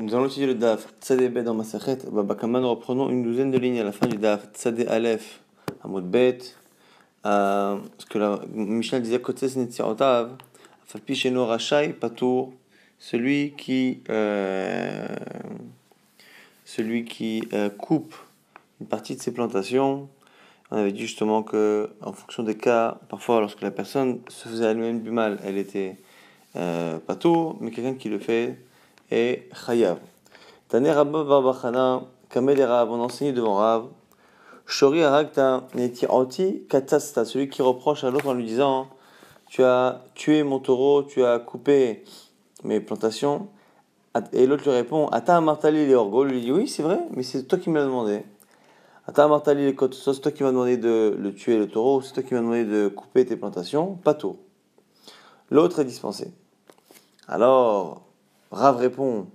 Nous allons étudier le Daf Tzadé dans Masachet Babakama. Nous reprenons une douzaine de lignes à la fin du Daf Tzadé Aleph Amod Bet. Euh, ce que la Mishnah disait côté Netziotav, Falpi Sheno Rachai Patour, celui qui, euh, celui qui euh, coupe une partie de ses plantations. On avait dit justement que, en fonction des cas, parfois lorsque la personne se faisait elle-même du mal, elle était euh, patour, mais quelqu'un qui le fait et Chayav. Taner Rabba Barbachana, Kamel et Rav, on enseigne devant Rav. Shori Aragta, Anti Katasta, celui qui reproche à l'autre en lui disant Tu as tué mon taureau, tu as coupé mes plantations. Et l'autre lui répond Ata Martali les orgo. Lui dit Oui, c'est vrai, mais c'est toi qui me l'as demandé. Ata Martali les c'est toi qui m'as demandé de le tuer le taureau, c'est toi qui m'as demandé de couper tes plantations, pas tout. L'autre est dispensé. Alors, Rav répond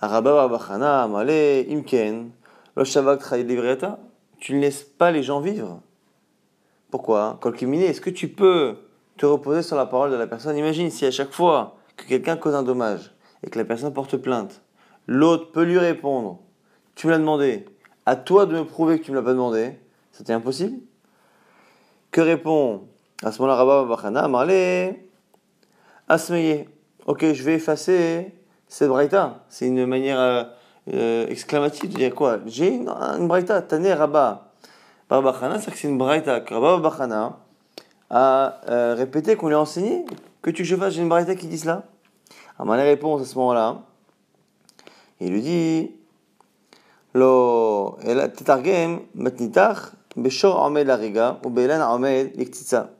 Imken, Tu ne laisses pas les gens vivre. Pourquoi? Kolkimine, est-ce que tu peux te reposer sur la parole de la personne? Imagine si à chaque fois que quelqu'un cause un dommage et que la personne porte plainte, l'autre peut lui répondre Tu me l'as demandé, à toi de me prouver que tu ne me l'as pas demandé. C'était impossible? Que répond à ce moment-là Rabba Bachana Marle, Asmeye. Ok, je vais effacer cette braïta. C'est une manière euh, euh, exclamative de dire quoi? J'ai une, une braïta, Tane Rabba. C'est que c'est une braïta. Rabba Barbachana a euh, répété qu'on lui a enseigné que tu je fasse, j'ai une braïta qui dit cela. Alors, ma réponse à ce moment-là, il lui dit Lo, tetargem matnitach beshor amed ou belan amed liktitsa.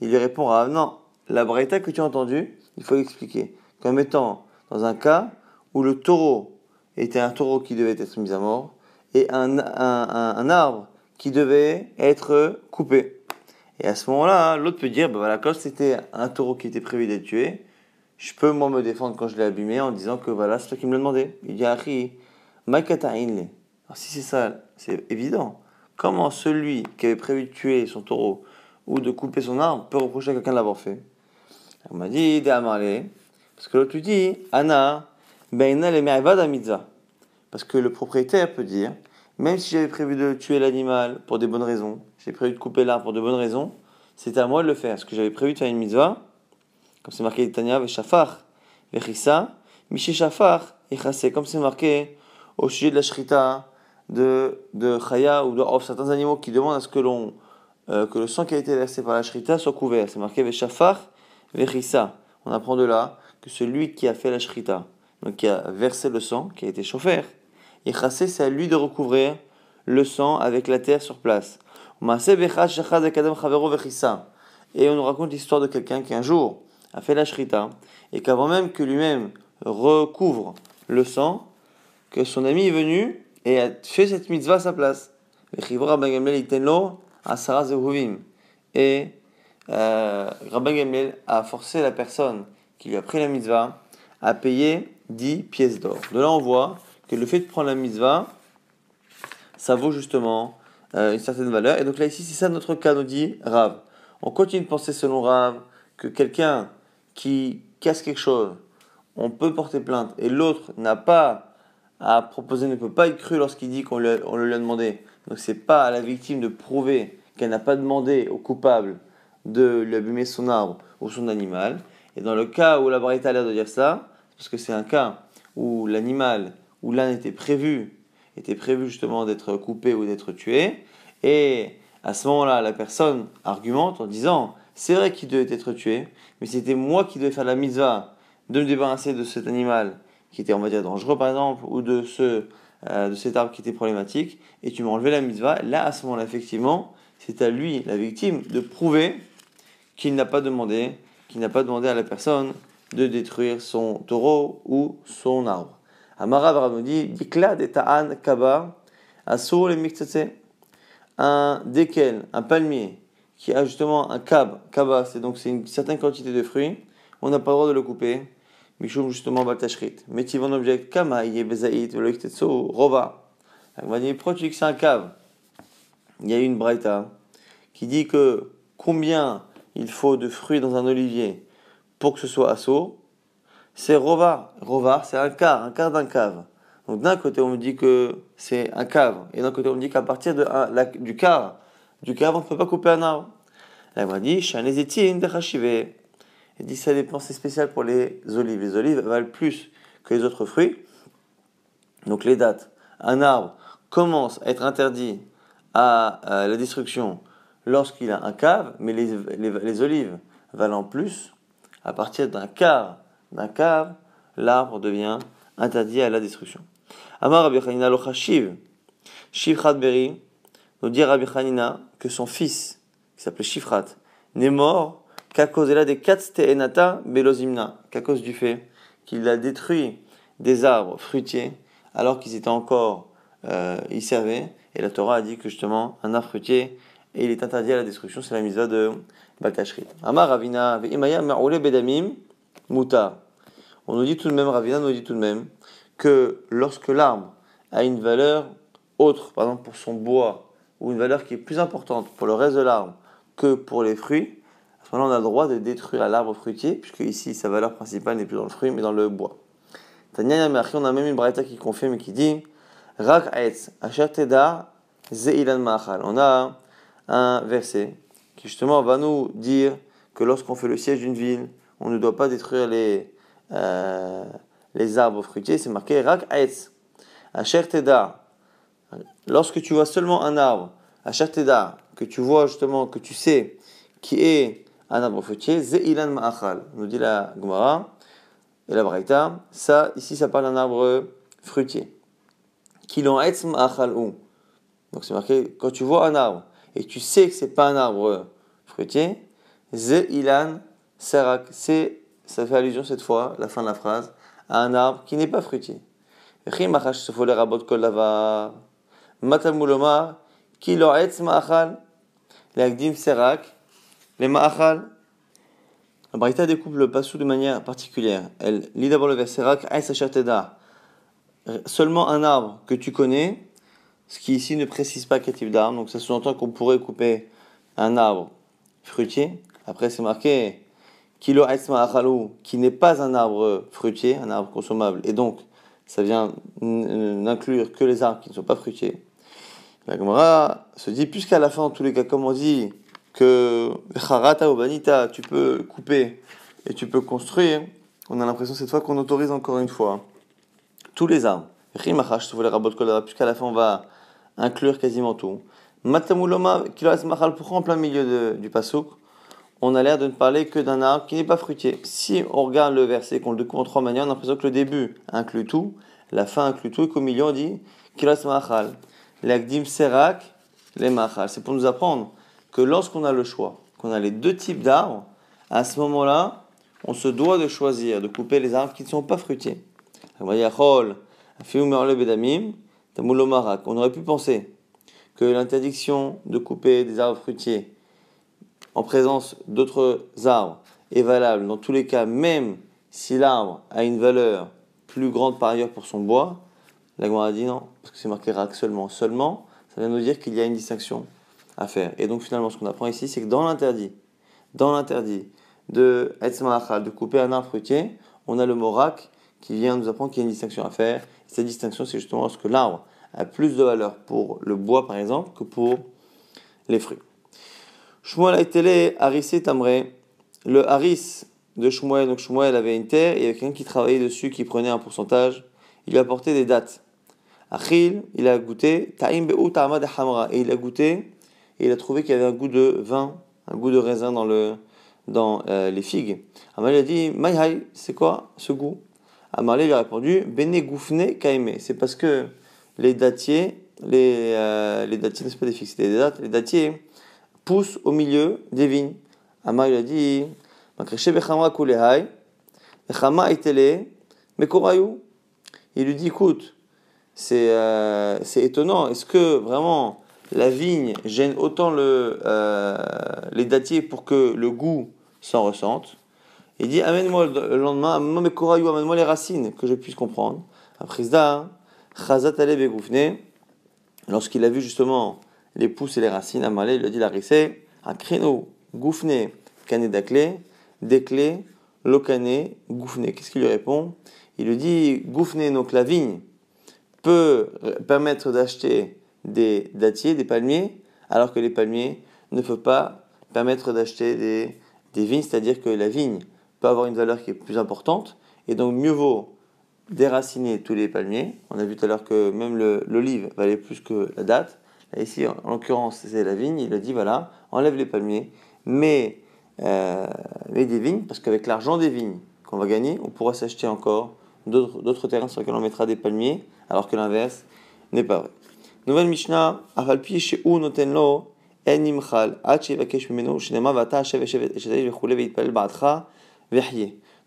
Il lui répond ah non, la braïta que tu as entendue, il faut l'expliquer comme étant dans un cas où le taureau était un taureau qui devait être mis à mort et un, un, arbre qui devait être coupé. Et à ce moment-là, l'autre peut dire, bah voilà, quand c'était un taureau qui était prévu d'être tué, je peux moi me défendre quand je l'ai abîmé en disant que voilà, c'est toi qui me l'a demandé. Il dit, Achi, Alors si c'est ça, c'est évident. Comment celui qui avait prévu de tuer son taureau ou de couper son arbre peut reprocher à quelqu'un de l'avoir fait? On m'a dit, parce que l'autre lui dit, Anna, mitzvah. Parce que le propriétaire peut dire, même si j'avais prévu de tuer l'animal pour des bonnes raisons, j'ai prévu de couper l'arbre pour de bonnes raisons, c'est à moi de le faire. Parce que j'avais prévu de faire une mitzvah, comme c'est marqué Tanya, Veshafar, Vechissa, Miché Shafar, Echase, comme c'est marqué au sujet de la shrita, de, de Chaya ou de certains animaux qui demandent à ce que l'on euh, que le sang qui a été versé par la shrita soit couvert. C'est marqué Veshafar, Vechissa. On apprend de là que celui qui a fait la shrita, donc qui a versé le sang, qui a été chauffeur, et c'est à lui de recouvrir le sang avec la terre sur place. Et on nous raconte l'histoire de quelqu'un qui un jour a fait la shrita et qu'avant même que lui-même recouvre le sang, que son ami est venu et a fait cette mitzvah à sa place. Et euh, Rabban Gamliel a forcé la personne qui lui a pris la mitzvah à payer 10 pièces d'or. De là, on voit que le fait de prendre la mitzvah, ça vaut justement euh, une certaine valeur. Et donc là, ici, c'est ça notre cas, nous dit Rav. On continue de penser selon Rav que quelqu'un qui casse quelque chose, on peut porter plainte, et l'autre n'a pas à proposer, ne peut pas être cru lorsqu'il dit qu'on le, on le lui a demandé. Donc c'est pas à la victime de prouver qu'elle n'a pas demandé au coupable de lui abîmer son arbre ou son animal. Et dans le cas où la Braïta a l'air de dire ça, parce que c'est un cas où l'animal, où l'âne était prévu, était prévu justement d'être coupé ou d'être tué, et à ce moment-là, la personne argumente en disant c'est vrai qu'il devait être tué, mais c'était moi qui devais faire la mitzvah de me débarrasser de cet animal qui était, on va dire, dangereux par exemple, ou de, ce, euh, de cet arbre qui était problématique, et tu m'as enlevé la mitzvah. Là, à ce moment-là, effectivement, c'est à lui, la victime, de prouver qu'il n'a pas demandé qui n'a pas demandé à la personne de détruire son taureau ou son arbre. Amara nous dit de ta'an kaba, asur le un desquels, un palmier, qui a justement un kab, kaba, c'est donc c'est une certaine quantité de fruits, on n'a pas le droit de le couper. Mishum justement baltashrit. Mais tu vas object kama bezaït rova. On va dire pourquoi tu dis que c'est un cave Il y a une braïta qui dit que combien il faut de fruits dans un olivier pour que ce soit assaut, c'est rovar. Rovar, c'est un quart, un quart d'un cave. Donc d'un côté, on me dit que c'est un cave, et d'un côté, on me dit qu'à partir de du quart, du cave, on ne peut pas couper un arbre. Il m'a dit, Il dit, ça dépend, c'est spécial pour les olives. Les olives valent plus que les autres fruits. Donc les dates. Un arbre commence à être interdit à, la destruction lorsqu'il a un cave, mais les, les, olives valant plus, à partir d'un quart d'un cave, l'arbre devient interdit à la destruction. Amar Rabbi Hanina locha Shiv, Shivchat Beri, nous dit Rabbi Hanina que son fils, qui s'appelait Shifrat, n'est mort qu'à cause de la des Enata Belozimna, qu'à cause du fait qu'il a détruit des arbres fruitiers alors qu'ils étaient encore, euh, y servaient. Et la Torah a dit que justement, un arbre fruitier, et il est interdit à la destruction, c'est la mise de Baltashrit. Amar Ravina, Imaya Bedamim, Muta. On nous dit tout de même, Ravina nous dit tout de même, que lorsque l'arbre a une valeur autre, par exemple pour son bois, ou une valeur qui est plus importante pour le reste de l'arbre que pour les fruits, à ce moment-là, on a le droit de détruire l'arbre fruitier, puisque ici, sa valeur principale n'est plus dans le fruit, mais dans le bois. On a même une braïta qui confirme et qui dit Rak zeilan ma'achal. On a un verset qui justement va nous dire que lorsqu'on fait le siège d'une ville, on ne doit pas détruire les, euh, les arbres fruitiers. C'est marqué Rak Aetz. Asher Teda. Lorsque tu vois seulement un arbre, Asher Teda, que tu vois justement, que tu sais qui est un arbre fruitier, Zeilan Ma'achal. Nous dit la Gemara et la Braïta. Ça, ici, ça parle d'un arbre fruitier. Kilon Etz Ma'achal. Donc c'est marqué, quand tu vois un arbre et tu sais que c'est pas un arbre fruitier, Zeilan Serak. C'est, ça fait allusion cette fois, la fin de la phrase, à un arbre qui n'est pas fruitier. Matamulomar, Kilo Etz Ma'achal. L'agdim serak, les ma'achal. La Braïta découpe le passou de manière particulière. Elle lit d'abord le verset rak, Seulement un arbre que tu connais, ce qui ici ne précise pas quel type d'arbre. Donc ça sous-entend qu'on pourrait couper un arbre fruitier. Après c'est marqué kilo qui n'est pas un arbre fruitier, un arbre consommable. Et donc ça vient n'inclure que les arbres qui ne sont pas fruitiers. La Gemara se dit, puisqu'à la fin, en tous les cas, comme on dit que Harata ou Banita, tu peux couper et tu peux construire, on a l'impression cette fois qu'on autorise encore une fois tous les arbres. Puisqu'à la fin, on va inclure quasiment tout. Matamuloma, pourquoi en plein milieu du pasouk, on a l'air de ne parler que d'un arbre qui n'est pas fruitier. Si on regarde le verset, qu'on le découpe en trois manières, on a l'impression que le début inclut tout, la fin inclut tout, et qu'au milieu on dit kilas machal. L'agdim serak, les machal. C'est pour nous apprendre que lorsqu'on a le choix, qu'on a les deux types d'arbres, à ce moment-là, on se doit de choisir, de couper les arbres qui ne sont pas fruitiers. On aurait pu penser que l'interdiction de couper des arbres fruitiers en présence d'autres arbres est valable dans tous les cas, même si l'arbre a une valeur plus grande par ailleurs pour son bois. La a dit non, parce que c'est marqué rak seulement. Seulement, ça vient nous dire qu'il y a une distinction à faire. Et donc finalement, ce qu'on apprend ici, c'est que dans l'interdit, dans l'interdit de de couper un arbre fruitier, on a le mot rak qui vient nous apprendre qu'il y a une distinction à faire. Et cette distinction, c'est justement lorsque l'arbre a plus de valeur pour le bois, par exemple, que pour les fruits. Shmuel a été harissé tamré. Le haris de Shmuel, donc Shmuel avait une terre, il y avait quelqu'un qui travaillait dessus, qui prenait un pourcentage. Il lui apportait des dates. Achil, il a goûté, Ta'im Hamra, et il a goûté, et il a trouvé qu'il y avait un goût de vin, un goût de raisin dans, le, dans euh, les figues. Amal a dit, Maïhaï, c'est quoi ce goût? Amalé lui a répondu, Bene Goufne Kaime, c'est parce que les dattiers, les, euh, les dattiers, n'est pas des c'était des dates, les dattiers poussent au milieu des vignes. Amal lui a dit. Il lui dit, écoute, euh, c'est étonnant. Est-ce que vraiment la vigne gêne autant le, euh, les dattiers pour que le goût s'en ressente? Il dit Amène-moi le lendemain, amène-moi les racines, que je puisse comprendre. Après ça, lorsqu'il a vu justement les pousses et les racines, Amalé, il a dit la rissé, un créneau, goufné, cané d'aclé, des clés, lokane, goufne. Qu'est-ce qu'il lui répond? Il lui dit goufne, donc la vigne peut permettre d'acheter des dattiers, des palmiers, alors que les palmiers ne peuvent pas permettre d'acheter des, des vignes, c'est-à-dire que la vigne peut avoir une valeur qui est plus importante, et donc mieux vaut déraciner tous les palmiers. On a vu tout à l'heure que même l'olive valait plus que la date. ici, en, l'occurrence, c'est la vigne. Il a dit voilà, enlève les palmiers, mais, euh, des vignes, parce qu'avec l'argent des vignes qu'on va gagner, on pourra s'acheter encore d'autres terrains sur lesquels on mettra des palmiers, alors que l'inverse n'est pas vrai. Nouvelle Mishnah,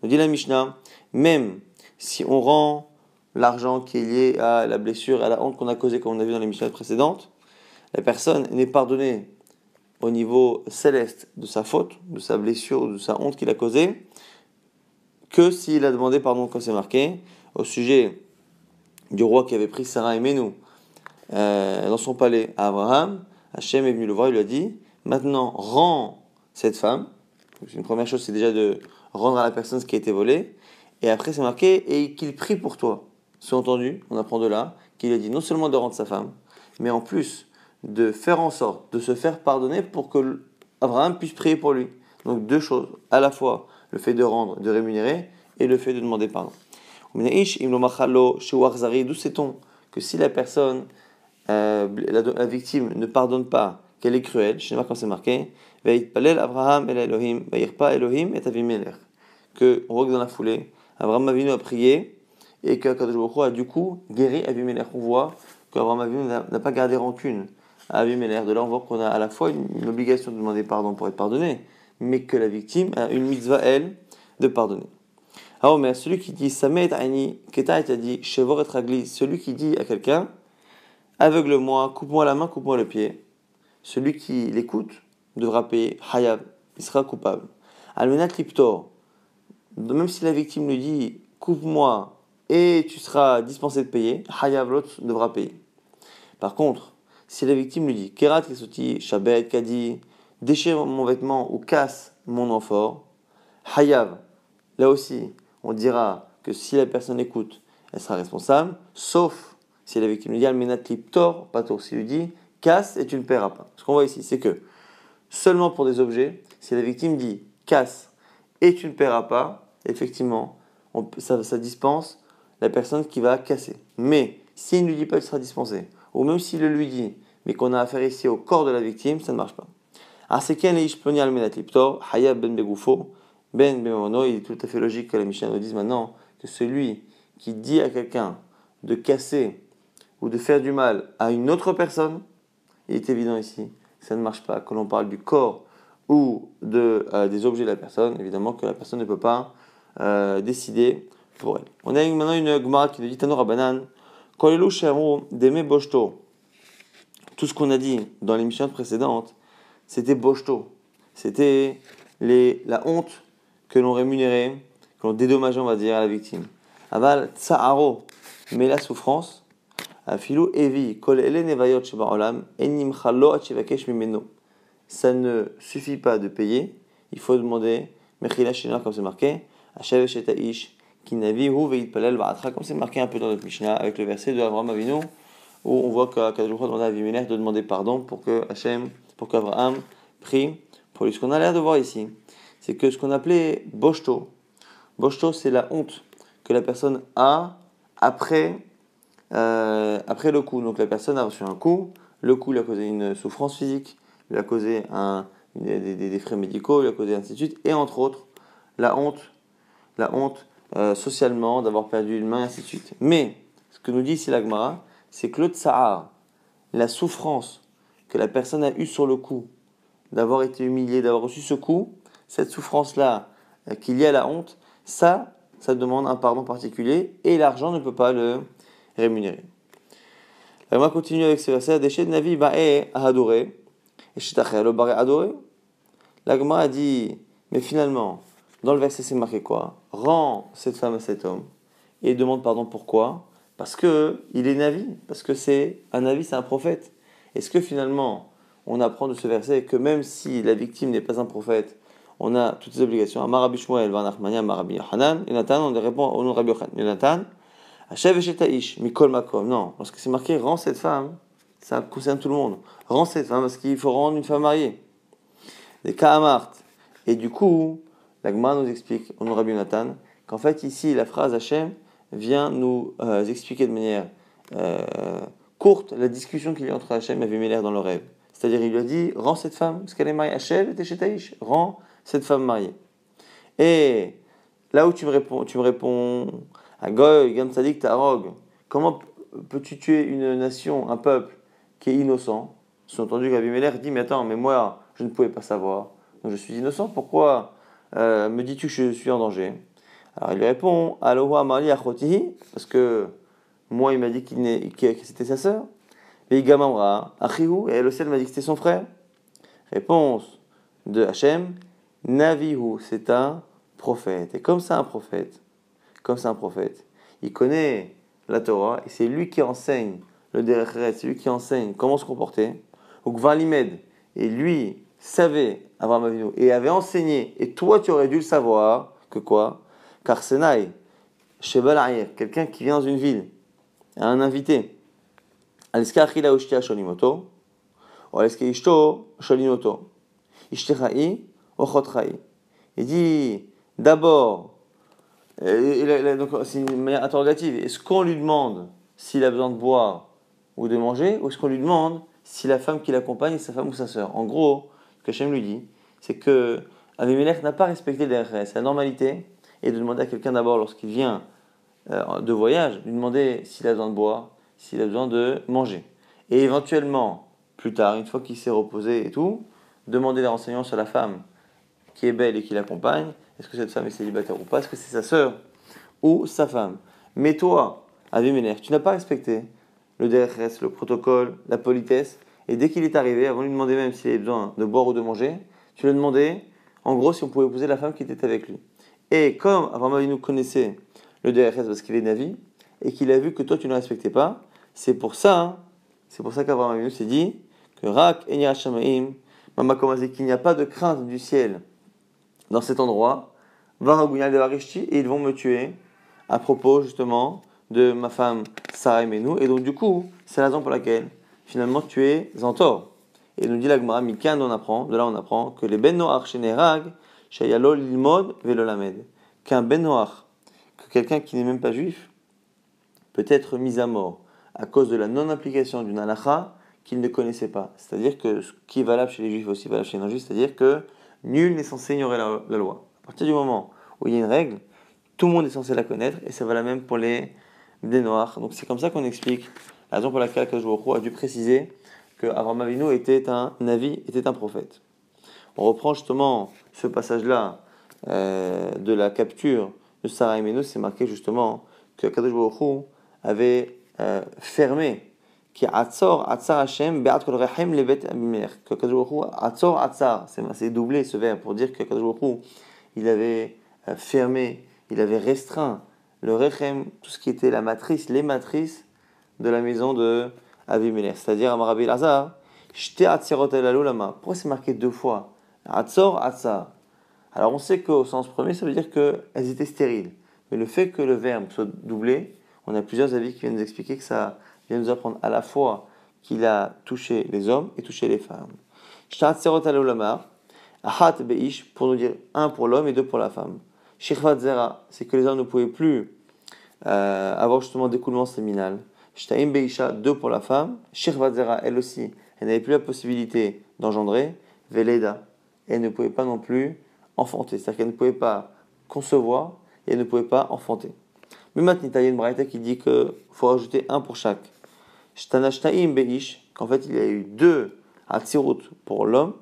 dit la Mishnah, même si on rend l'argent qui est lié à la blessure, à la honte qu'on a causée, comme on a vu dans l'émission précédente, la personne n'est pardonnée au niveau céleste de sa faute, de sa blessure, de sa honte qu'il a causée, que s'il a demandé pardon, comme c'est marqué, au sujet du roi qui avait pris Sarah et Menou euh, dans son palais à Abraham, Hachem est venu le voir, il lui a dit Maintenant, rends cette femme. Une première chose, c'est déjà de rendre à la personne ce qui a été volé. Et après, c'est marqué Et qu'il prie pour toi. Sous-entendu, on apprend de là qu'il a dit non seulement de rendre sa femme, mais en plus de faire en sorte de se faire pardonner pour que Abraham puisse prier pour lui. Donc deux choses, à la fois le fait de rendre, de rémunérer, et le fait de demander pardon. D'où sait-on que si la personne, euh, la, victime, ne pardonne pas, qu'elle est cruelle, je sais pas quand c'est marqué, Abraham Elohim, Elohim et que on voit que dans la foulée, Abraham Avinu a prié et que Kadosh a du coup guéri Avimelech. On voit qu'Abraham Avinu n'a pas gardé rancune à Avimelech. De là, on voit qu'on a à la fois une, obligation de demander pardon pour être pardonné, mais que la victime a une mitzvah, elle, de pardonner. Ah, mais celui qui dit Samet Aini, Keta a dit Shevor et Ragli, celui qui dit à quelqu'un Aveugle-moi, coupe-moi la main, coupe-moi le pied, celui qui l'écoute devra payer Hayab, il sera coupable. Almenat Liptor, même si la victime lui dit coupe-moi et tu seras dispensé de payer, Hayab l'autre devra payer. Par contre, si la victime lui dit Kerat Kesoti, Shabet, Kadi, déchire mon vêtement ou casse mon amphore, Hayav, là aussi, on dira que si la personne écoute, elle sera responsable, sauf si la victime lui dit Almenat Liptor, pas tort, s'il lui dit casse et tu ne paieras pas. Ce qu'on voit ici, c'est que seulement pour des objets, si la victime dit casse et tu ne paieras pas, effectivement, ça, dispense la personne qui va casser. Mais s'il ne lui dit pas qu'il sera dispensé, ou même s'il le lui dit, mais qu'on a affaire ici au corps de la victime, ça ne marche pas. Hayab ben Begoufo, Ben il est tout à fait logique que la Mishnah nous dise maintenant que celui qui dit à quelqu'un de casser ou de faire du mal à une autre personne, il est évident ici que ça ne marche pas. Quand on parle du corps ou de, euh, des objets de la personne, évidemment que la personne ne peut pas euh, décider pour elle. On a maintenant une Gemara qui nous dit Tanor Abanan, Deme. Tout ce qu'on a dit dans l'émission précédente, c'était Boshto. C'était la honte que l'on rémunérait, que l'on dédommageait, on va dire, à la victime. Aval Tsaharo, mais la souffrance, Afilu Evi, Kol Ele Nevayot Shebaolam, Enim Chalo Achivakesh Mimeno. Ça ne suffit pas de payer, il faut demander, Mechila Shina, comme c'est marqué, comme c'est marqué un peu dans notre Mishnah, avec le verset de Abraham Avinu, où on voit qu'Akadosh demande à Avimelech de demander pardon pour que Hachem, pour qu'Abraham prie pour lui. Ce qu'on a l'air de voir ici, c'est que ce qu'on appelait Boshto, Boshto c'est la honte que la personne a après, euh, après le coup. Donc la personne a reçu un coup, le coup lui a causé une souffrance physique, lui a causé un, des, des, frais médicaux, lui a causé ainsi de suite, et entre autres, la honte la honte euh, socialement d'avoir perdu une main, ainsi de suite. Mais, ce que nous dit ici l'Agmara, c'est que le tsahar, la souffrance que la personne a eue sur le coup, d'avoir été humiliée, d'avoir reçu ce coup, cette souffrance-là euh, qu'il y a la honte, ça, ça demande un pardon particulier et l'argent ne peut pas le rémunérer. On va continuer avec ce verset. Déchet Navi ba'e adoré. Et adoré. L'Agma a dit, mais finalement, dans le verset, c'est marqué quoi? Rends cette femme à cet homme et demande pardon pourquoi? Parce que il est Navi, parce que c'est un Navi, c'est un prophète. Est-ce que finalement, on apprend de ce verset que même si la victime n'est pas un prophète, on a toutes ces obligations? Amarabi Shmuel, Vanachmania, Amarabi Yohanan, Yonatan, on répond au nom de Rabbi Yochanan. Yonatan, Hachev et Mikol Makom. Non, parce que c'est marqué, rends cette femme, ça concerne tout le monde. Rends cette femme, parce qu'il faut rendre une femme mariée. Des Kahamart. Et du coup, la Gemara nous explique, au nom de Rabbi Yonatan, qu'en fait, ici, la phrase Hachem vient nous euh, expliquer de manière euh, courte la discussion qu'il y a entre Hachem et Avimelech dans le rêve. C'est-à-dire, il lui a dit Rends cette femme, parce qu'elle est mariée. Hachem chez Taïch. Rends cette femme mariée. Et là où tu me réponds, tu me réponds à Goy, Gam Tzadik, Tarog, comment peux-tu tuer une nation, un peuple qui est innocent? Sous-entendu qu'Abimelech dit Mais attends, mais moi, je ne pouvais pas savoir. Donc je suis innocent, pourquoi euh, me dis-tu que je suis en danger? Alors il lui répond Aloha Mali Achotihi, parce que moi, il m'a dit qu'il que c'était sa sœur. Et Gamamra, Achihu, et elle aussi, elle m'a dit que c'était son frère. Réponse de Hachem Navihu, c'est un prophète. Et comme c'est un prophète, comme c'est un prophète, il connaît la Torah et c'est lui qui enseigne le Derecheret, c'est lui qui enseigne comment se comporter. Ou Gvalimed, et lui savait Abraham Avinu et avait enseigné, et toi tu aurais dû le savoir, que quoi? Car Senai, Shebal quelqu'un qui vient dans une ville, un invité, Ushtia Sholimoto, ou Sholimoto, Ishtechai, il dit d'abord, c'est une manière interrogative, est-ce qu'on lui demande s'il a besoin de boire ou de manger, ou est-ce qu'on lui demande si la femme qui l'accompagne est sa femme ou sa sœur? En gros, ce que Hachem lui dit, c'est que Avimelech n'a pas respecté les La normalité est de demander à quelqu'un d'abord, lorsqu'il vient euh, de voyage, lui demander s'il a besoin de boire, s'il a besoin de manger. Et éventuellement, plus tard, une fois qu'il s'est reposé et tout, demander des renseignements sur la femme qui est belle et qui l'accompagne, est-ce que cette femme est célibataire ou pas, est-ce que c'est sa sœur ou sa femme? Mais toi, Avimelech, tu n'as pas respecté le DRS, le protocole, la politesse, et dès qu'il est arrivé, avant de lui demander même s'il avait besoin de boire ou de manger, tu lui as demandé, en gros, si on pouvait épouser la femme qui était avec lui. Et comme Abraham nous connaissait le DRS parce qu'il est Navi, et qu'il a vu que toi tu ne respectais pas, c'est pour ça, hein, c'est pour ça qu'Abraham s'est dit que Rak qu'il n'y a pas de crainte du ciel dans cet endroit, et ils vont me tuer à propos justement de ma femme Sarah et Menou. Et donc du coup, c'est la raison pour laquelle finalement tu es en tort. Et nous dit la Gemara, Mikan, on apprend, de là on apprend que les Ben Noach Shenerag, Shayalo Lilmod Velolamed, qu'un Ben que quelqu'un qui n'est même pas juif, peut être mis à mort à cause de la non-application d'une halakha qu'il ne connaissait pas. C'est-à-dire que ce qui est valable chez les juifs aussi valable chez les non-juifs, c'est-à-dire que nul n'est censé ignorer la, loi. À partir du moment où il y a une règle, tout le monde est censé la connaître, et ça va la même pour les noirs. Donc c'est comme ça qu'on explique la raison pour laquelle Kajoukou a dû préciser que Avram Avinu était un navi, était un prophète. On reprend justement ce passage-là euh, de la capture de Sarah et c'est marqué justement que Kadosh avait euh, fermé qui Atzor, Atzar Hashem, Be'at Kol Rechem Levet Abimelech. Que Kadosh Atzor, Atzar, c'est doublé ce verbe pour dire que il avait euh, fermé, il avait restreint le Rechem, tout ce qui était la matrice, les matrices de la maison de Abimelech. C'est-à-dire Amarabi Lazar, Shte Atzirot Lama. Pourquoi c'est marqué deux fois? Atzor. Alors on sait qu'au sens premier, ça veut dire qu'elles étaient stériles. Mais le fait que le verbe soit doublé, on a plusieurs avis qui viennent nous expliquer que ça vient nous apprendre à la fois qu'il a touché les hommes et touché les femmes. Pour nous dire un pour l'homme et deux pour la femme. Zera, c'est que les hommes ne pouvaient plus euh, avoir justement d'écoulement séminal. Shtaim Beisha, deux pour la femme. Shirvat Zera, elle aussi, elle n'avait plus la possibilité d'engendrer. Veleda, elle ne pouvait pas non plus enfanter. C'est-à-dire qu'elle ne pouvait pas concevoir et elle ne pouvait pas enfanter. Mais maintenant, il y a une braïta qui dit qu'il faut rajouter un pour chaque. Shtanashtaim Beish, qu'en fait il y a eu deux Atzirut pour l'homme.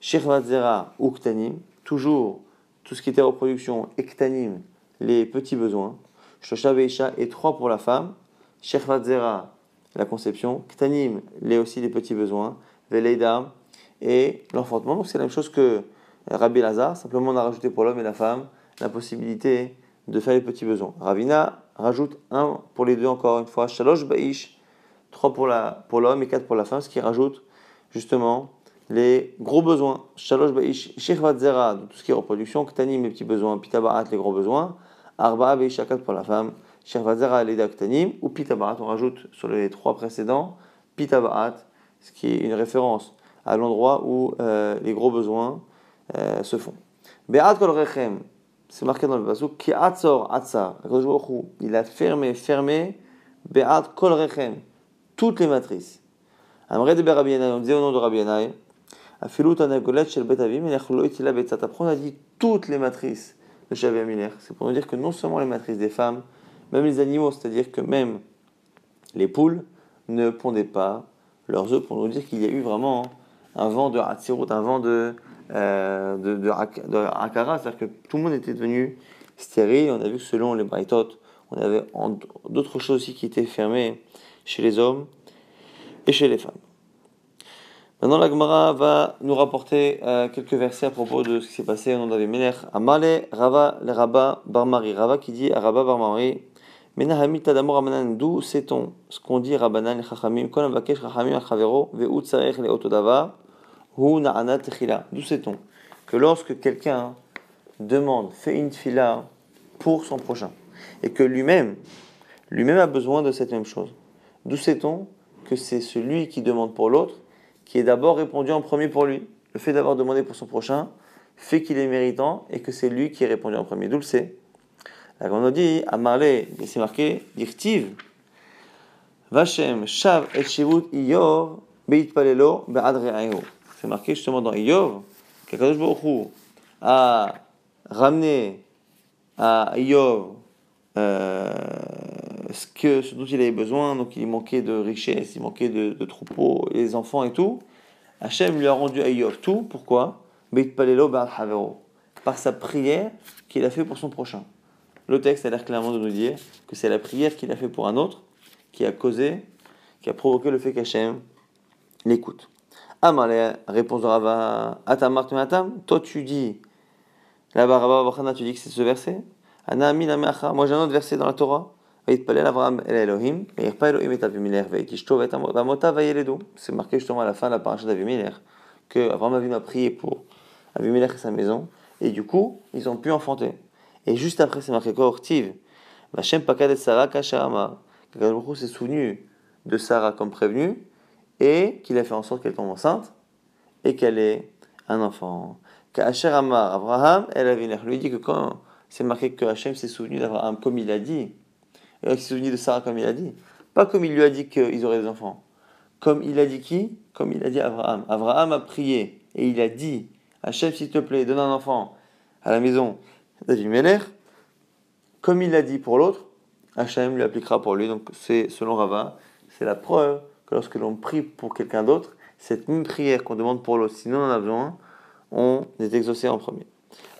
Shirvatzera ou Ktanim, toujours tout ce qui était reproduction, Ektanim, les petits besoins. Shosha Beisha et trois pour la femme. Shirvatzera, la conception. Ktanim, les aussi les petits besoins. Veleida et l'enfantement. Donc c'est la même chose que Rabbi Lazar, simplement on a rajouté pour l'homme et la femme la possibilité de faire les petits besoins. Ravina rajoute un pour les deux encore une fois. Shalosh Ba'ish, trois pour l'homme pour et quatre pour la femme, ce qui rajoute justement les gros besoins. Shalosh ba'ish zera, tout ce qui est reproduction, ktanim, les petits besoins, pitabarat, les gros besoins, arba baishakat pour la femme, shechvat zera, les ou pitabarat, on rajoute sur les trois précédents, pitabarat, ce qui est une référence à l'endroit où euh, les gros besoins euh, se font. Be'at kol rechem, c'est marqué dans le pasuk, ki atzor atzar, il a fermé, fermé, be'at kol rechem, toutes les matrices. Amre de Rabbi on disait au nom de Rabbi shel Après, on a dit toutes les matrices de Shavi Aminer. C'est pour nous dire que non seulement les matrices des femmes, même les animaux, c'est-à-dire que même les poules ne pondaient pas leurs œufs pour nous dire qu'il y a eu vraiment un vent de Hatzirut, un vent de, euh, de, Akara, c'est-à-dire que tout le monde était devenu stérile. On a vu que selon les Braithot, on avait d'autres choses aussi qui étaient fermées chez les hommes et chez les femmes. Maintenant, la Gemara va nous rapporter euh, quelques versets à propos de ce qui s'est passé au nom d'Avi Melech. Amale Rava le Rabba Barmari. Rava qui dit à Rabba Barmari d'où sait-on ce qu'on dit Rabbanan le Chachamim. D'où sait-on que lorsque quelqu'un demande, fait une fila pour son prochain et que lui-même, lui-même a besoin de cette même chose, d'où sait-on que c'est celui qui demande pour l'autre qui est d'abord répondu en premier pour lui? Le fait d'avoir demandé pour son prochain fait qu'il est méritant et que c'est lui qui est répondu en premier. D'où le sait? On dit, à Marley, c'est marqué, dirtiv, Vashem, Shav et Shivut Iyov, Beit Palelo, C'est marqué justement dans Iyov, qu'Akadosh Baruch a ramené à Iyov euh, ce, dont il avait besoin, donc il manquait de richesse, il manquait de, troupeaux, les enfants et tout. Hachem lui a rendu à Yov tout, pourquoi? Par sa prière qu'il a fait pour son prochain. Le texte a l'air clairement de nous dire que c'est la prière qu'il a fait pour un autre qui a causé, qui a provoqué le fait qu'Hachem l'écoute. Amale, réponse de Rava, Atamar toi tu dis, là-bas Rava tu dis que c'est ce verset moi j'ai un autre verset dans la Torah. C'est marqué justement à la fin de la paracha d'Avimelech que Abraham a prié pour Avimelech et sa maison et du coup ils ont pu enfanter. Et juste après c'est marqué quoi Ortiv? Vachem pakad et Sarah kashama. s'est souvenu de Sarah comme prévenu et qu'il a fait en sorte qu'elle tombe enceinte et qu'elle ait un enfant. Kasher Amar Abraham elle avait lui dit que quand c'est marqué que Hachem s'est souvenu d'Abraham comme il a dit. Et il s'est souvenu de Sarah comme il a dit. Pas comme il lui a dit qu'ils auraient des enfants. Comme il a dit qui? Comme il a dit Abraham. Abraham a prié et il a dit Hachem, s'il te plaît, donne un enfant à la maison d'Avimelech. Comme il l'a dit pour l'autre, Hachem lui appliquera pour lui. Donc c'est, selon Rava, c'est la preuve que lorsque l'on prie pour quelqu'un d'autre, cette même prière qu'on demande pour l'autre, sinon on en a besoin, on est exaucé en premier.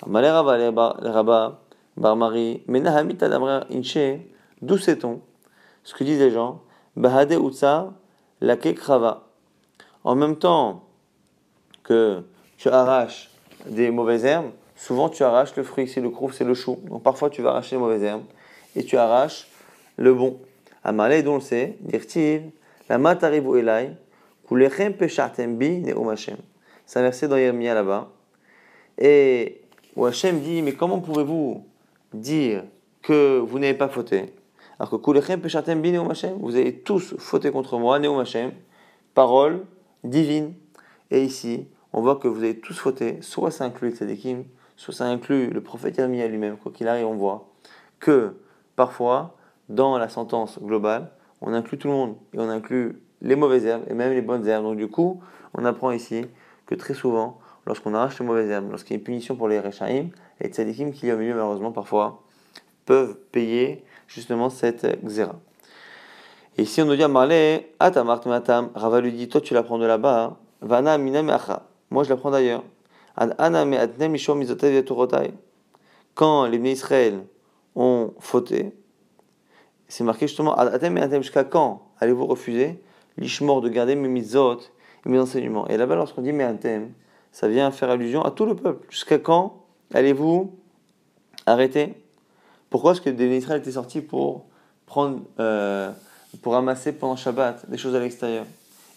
Rabat, Barmari, Menahamit Adamra Inche, d'où sait-on Ce que disent les gens, Bahade Utsa, la Kekrava. En même temps que tu arraches des mauvaises herbes, souvent tu arraches le fruit, c'est le crouf, c'est le chou. Donc parfois tu vas arracher les mauvaises herbes et tu arraches le bon. Amalé, dont on le sait, dirtiv, la matarivu elai, kulechem peshatem bi neumachem. C'est un verset dans Yermia là-bas. Et Hachem dit Mais comment pouvez-vous dire que vous n'avez pas fauté? Alors que Kulechem Peshatem Hashem, vous avez tous fauté contre moi, Neum Hashem, parole divine. Et ici, on voit que vous avez tous fauté, soit ça inclut le Tzadikim, soit ça inclut le prophète Yermia lui-même, quoi qu'il arrive, on voit que parfois, dans la sentence globale, on inclut tout le monde, et on inclut les mauvaises herbes, et même les bonnes herbes. Donc du coup, on apprend ici que très souvent, lorsqu'on arrache les mauvaises herbes, lorsqu'il y a une punition pour les Rechaim, les tzadikim qui y a au milieu, malheureusement, parfois, peuvent payer justement cette xéra. Et ici, on nous dit à Marley, Atamart Matam, Rava lui dit, toi tu la prends de là-bas, hein. Vana Minam Moi je la prends d'ailleurs. Quand les Israël ont fauté, c'est marqué justement, jusqu'à quand allez-vous refuser? L'ishmor de garder mes mitzot et mes enseignements. Et là-bas, lorsqu'on dit me'atem, ça vient faire allusion à tout le peuple. Jusqu'à quand allez-vous arrêter? Pourquoi est-ce que des Israël étaient sortis pour prendre, euh, pour ramasser pendant Shabbat des choses à l'extérieur?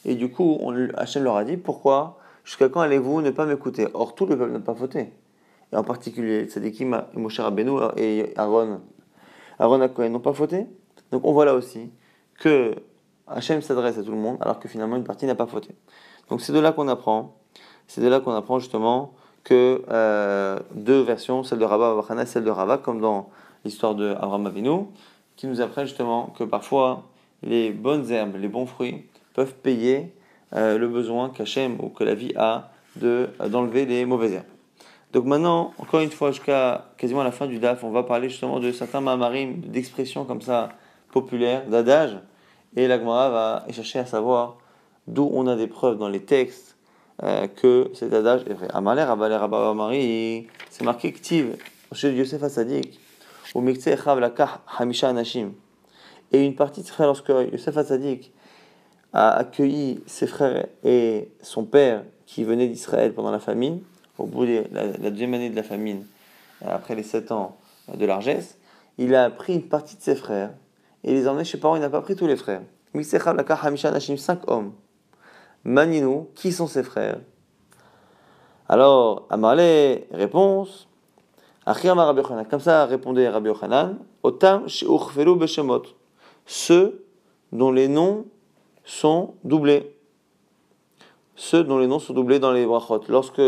Et du coup, on, Hachem leur a dit pourquoi Jusqu'à quand allez-vous ne pas m'écouter? Or, tout le peuple n'a pas fauté. Et en particulier, Tzadikim, Moshe Rabbeinu et Aaron, Aaron Akohen n'ont pas fauté. Donc on voit là aussi que Hachem s'adresse à tout le monde, alors que finalement une partie n'a pas fauté. Donc c'est de là qu'on apprend, c'est de là qu'on apprend justement que euh, deux versions, celle de Rabba Babachana et celle de Rabba, comme dans l'histoire de Abraham Avinu, qui nous apprennent justement que parfois les bonnes herbes, les bons fruits peuvent payer euh, le besoin qu'Hachem ou que la vie a de, d'enlever les mauvaises herbes. Donc maintenant, encore une fois, jusqu'à quasiment la fin du DAF, on va parler justement de certains mamarim, d'expressions comme ça populaires, d'adages, et la Gemara va chercher à savoir d'où on a des preuves dans les textes euh, que cet adage est vrai. Amalé, Rabalé, Rabamari, c'est marqué Ktiv, de Yosef Hasadik, ou Mikse Lakah Hamisha Anashim. Et une partie frères, lorsque Yosef Hasadik a accueilli ses frères et son père qui venaient d'Israël pendant la famine, au bout de la, deuxième année de la famine, après les sept ans de largesse, il a pris une partie de ses frères et les a emmenés chez parents. Il n'a pas pris tous les frères. Cinq hommes. Maninu, qui sont ses frères? Alors, Amarle, réponse. Comme ça répondait Rabbi Yochanan. Otam. Ceux dont les noms sont doublés. Ceux dont les noms sont doublés dans les brachot. Lorsque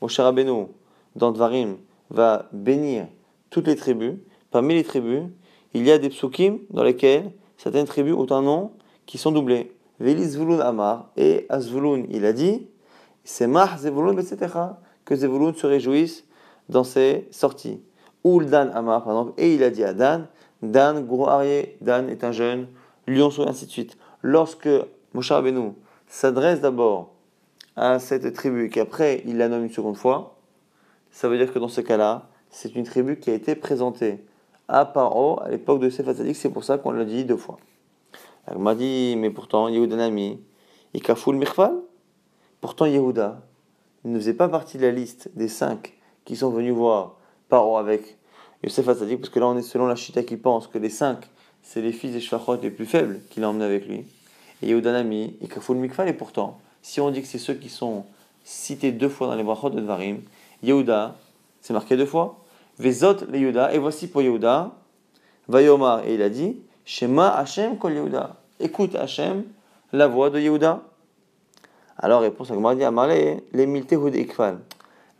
Moshe Rabbeinu, dans Dvarim, va bénir toutes les tribus. Parmi les tribus, il y a des psukim dans lesquels certaines tribus ont un nom qui sont doublés. Vélis Zvulun Amar et Azvulun, il a dit, c'est Mah Zevulun, etc. Que Zevulun se réjouisse dans ses sorties. Ou Dan Amar, par exemple, et il a dit à Dan, Dan, gros Dan est un jeune lionceau, et ainsi de suite. Lorsque Moshe Rabbeinu s'adresse d'abord à cette tribu et qu'après il la nomme une seconde fois, ça veut dire que dans ce cas-là, c'est une tribu qui a été présentée à Paro à l'époque de Sephasadik, c'est pour ça qu'on l'a dit deux fois. Elle m'a dit, mais pourtant, Yehuda Nami, il le Mirfal. Pourtant, Yehuda ne faisait pas partie de la liste des cinq qui sont venus voir Paro avec Yosef parce que là on est selon la Chita qui pense que les cinq, c'est les fils des Shfachot les plus faibles qu'il a emmenés avec lui. Et Yehuda Nami, il le Mikfal, et pourtant, si on dit que c'est ceux qui sont cités deux fois dans les brachot de Dvarim, Yehuda, c'est marqué deux fois. Vezot le Yehuda, et voici pour Yehuda, Vayomar, et il a dit, Shema Hashem kol Yehuda. Écoute Hashem, la voix de Yehuda. Alors, réponse à Amarle, les milte hud ikfal.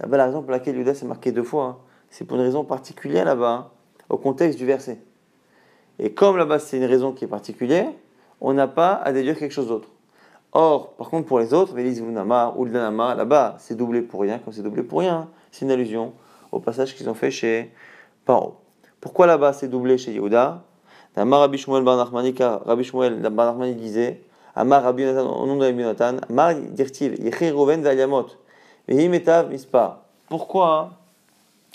Là-bas, la raison pour laquelle Yehuda s'est marqué deux fois, hein, c'est pour une raison particulière là-bas, au contexte du verset. Et comme là-bas, c'est une raison qui est particulière, on n'a pas à déduire quelque chose d'autre. Or, par contre, pour les autres, Vélis Vunamar ou là-bas, c'est doublé pour rien, comme c'est doublé pour rien, c'est une allusion au passage qu'ils ont fait chez Paro. Pourquoi là-bas c'est doublé chez Yehuda? Amar Rabbi Shmuel Bar Nachmani, car Rabbi Shmuel Bar disait Amar Rabbi Yonatan, au nom de Rabbi Yonatan, Amar dirtiv, Yechi Rouven Valiamot, Vehim Etav Mispa. Pourquoi,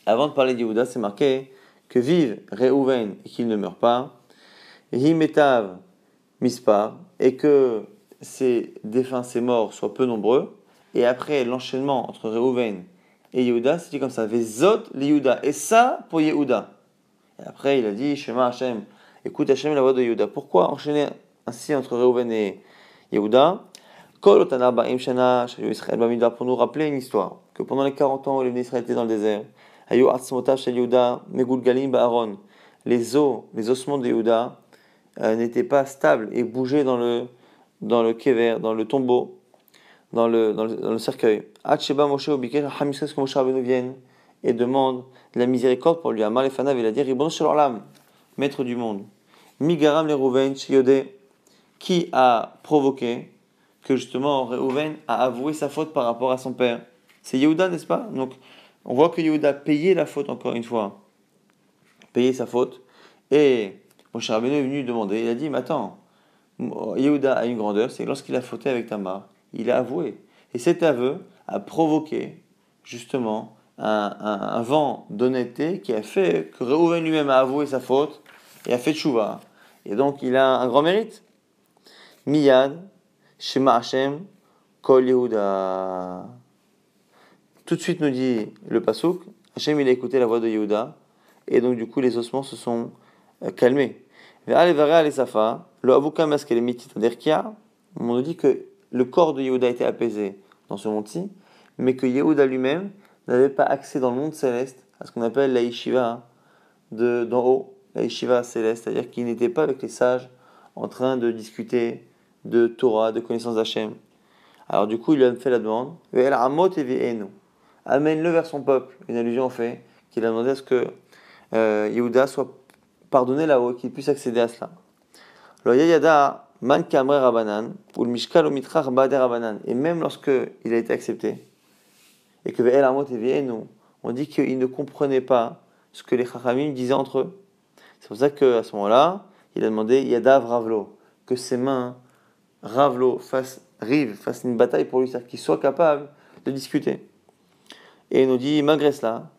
avant de parler de Yehuda, c'est marqué que vive Reuven et qu'il ne meurt pas, Vehim Etav Mispa, et que ces défunts, ces morts soient peu nombreux. Et après l'enchaînement entre Reuven et Yehuda, c'est dit comme ça, Vezot li Yehuda. Et ça pour Yehuda. Et après, il a dit, Shema Hashem, écoute Hashem la voix de Yehuda. Pourquoi enchaîner ainsi entre Reuven et Yehuda? Pour nous rappeler une histoire. Que pendant les 40 ans où les Israël étaient dans le désert, les os, les ossements de Yehuda euh, n'étaient pas stables et bougeaient dans le dans le kever, dans le tombeau, dans le, dans le, cercueil. Hacheba Moshe Obiker, Hamisres que Moshe Rabbeinu vienne et demande de la miséricorde pour lui. Amar Lefanav, il a dit Ribon l'âme, maître du monde. Migaram le Rouven, qui a provoqué que justement Reuven a avoué sa faute par rapport à son père. C'est Yehuda, n'est-ce pas? Donc, on voit que Yehuda payé la faute encore une fois. Payé sa faute. Et Moshe Rabbeinu est venu demander, il a dit, mais attends, Yehuda a une grandeur, c'est lorsqu'il a fauté avec Tamar, il a avoué. Et cet aveu a provoqué justement un, vent d'honnêteté qui a fait que Reuven lui-même a avoué sa faute et a fait tchouva. Et donc il a un grand mérite. Miyad, Shema Hashem, Kol Yehuda. Tout de suite nous dit le Pasuk, Hashem il a écouté la voix de Yehuda, et donc du coup les ossements se sont euh, calmés. Safa, le On nous dit que le corps de Yehuda a été apaisé dans ce monde-ci, mais que Yehuda lui-même n'avait pas accès dans le monde céleste à ce qu'on appelle la yeshiva de d'en haut, la yeshiva céleste, c'est-à-dire qu'il n'était pas avec les sages en train de discuter de Torah, de connaissance d'Hachem. Alors du coup, il lui a fait la demande, amène-le vers son peuple. Une allusion fait qu'il a demandé à ce que euh, Yehuda soit pardonné là-haut, qu'il puisse accéder à cela. Man Rabanan, ou le Mishkal Rabanan. Et même lorsque il a été accepté, et que El Amot et on dit qu'il ne comprenait pas ce que les Chachamim disaient entre eux. C'est pour ça qu'à ce moment-là, il a demandé Yadav Ravlo, que ses mains, Ravlo, fassent, rive, fassent une bataille pour lui, c'est-à-dire qu'il soit capable de discuter. Et il nous dit, malgré cela,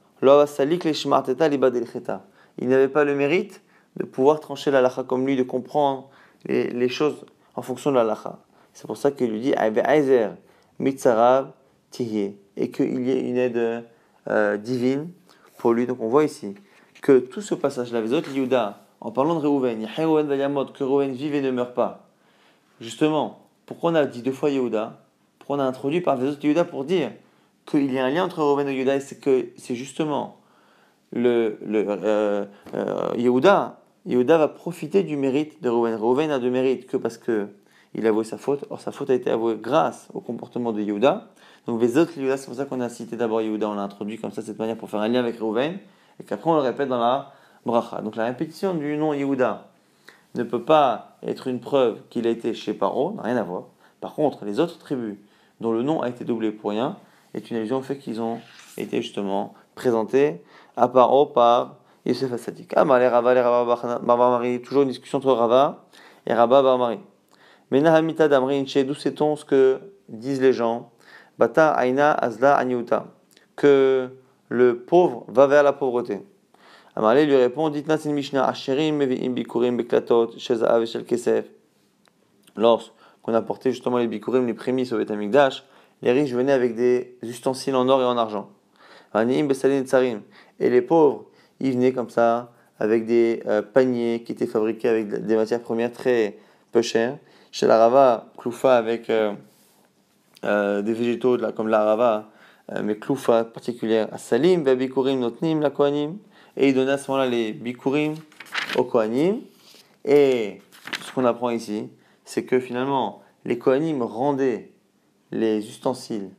il n'avait pas le mérite de pouvoir trancher la lacha comme lui, de comprendre les, choses en fonction de la lacha. C'est pour ça qu'il lui dit, et qu'il y ait une aide euh, divine pour lui. Donc on voit ici que tout ce passage-là, les autres Yehuda, en parlant de Reuven, que Reuven vive et ne meurt pas. Justement, pourquoi on a dit deux fois Yehuda? Pourquoi on a introduit par les autres Yehuda pour dire qu'il y a un lien entre Reuven et Yehuda et c'est que c'est justement le, euh, euh, Yehuda, Yehuda va profiter du mérite de Reuven. Reuven a de mérite que parce que il a avoué sa faute. Or, sa faute a été avouée grâce au comportement de Yehuda. Donc, les autres Yehuda, c'est pour ça qu'on a cité d'abord Yehuda, on l'a introduit comme ça, de cette manière, pour faire un lien avec Reuven, et qu'après on le répète dans la bracha. Donc, la répétition du nom Yehuda ne peut pas être une preuve qu'il a été chez Paro, n'a rien à voir. Par contre, les autres tribus, dont le nom a été doublé pour rien, est une allusion au fait qu'ils ont été justement présentés Paro par Yosef Assadik. Ah, les Rava, les Rava, Mari, toujours une discussion entre Rava et Rava Barmari. Menahamita Damrin, d'où sait-on ce que disent les gens? Bata Aina Azla Aniuta, que le pauvre va vers la pauvreté. Amalé lui répond Dites Nasin Mishnah Asherim Mevi'im Bikurim Beklatot Shezav Shel Kesef. Lorsqu'on apportait justement les Bikurim, les prémices au Betamikdash, les riches venaient avec des ustensiles en or et en argent. Et les pauvres, ils venaient comme ça avec des euh, paniers qui étaient fabriqués avec des matières premières très peu chères. Chez la Rava, Kloufa avec euh, euh, des végétaux comme la Rava, mais Kloufa particulière à Salim, Bikurim Notnim, la Kohanim. Et il donnait à ce moment-là les Bikurim aux Kohanim. Et ce qu'on apprend ici, c'est que finalement, les Kohanim rendaient les ustensiles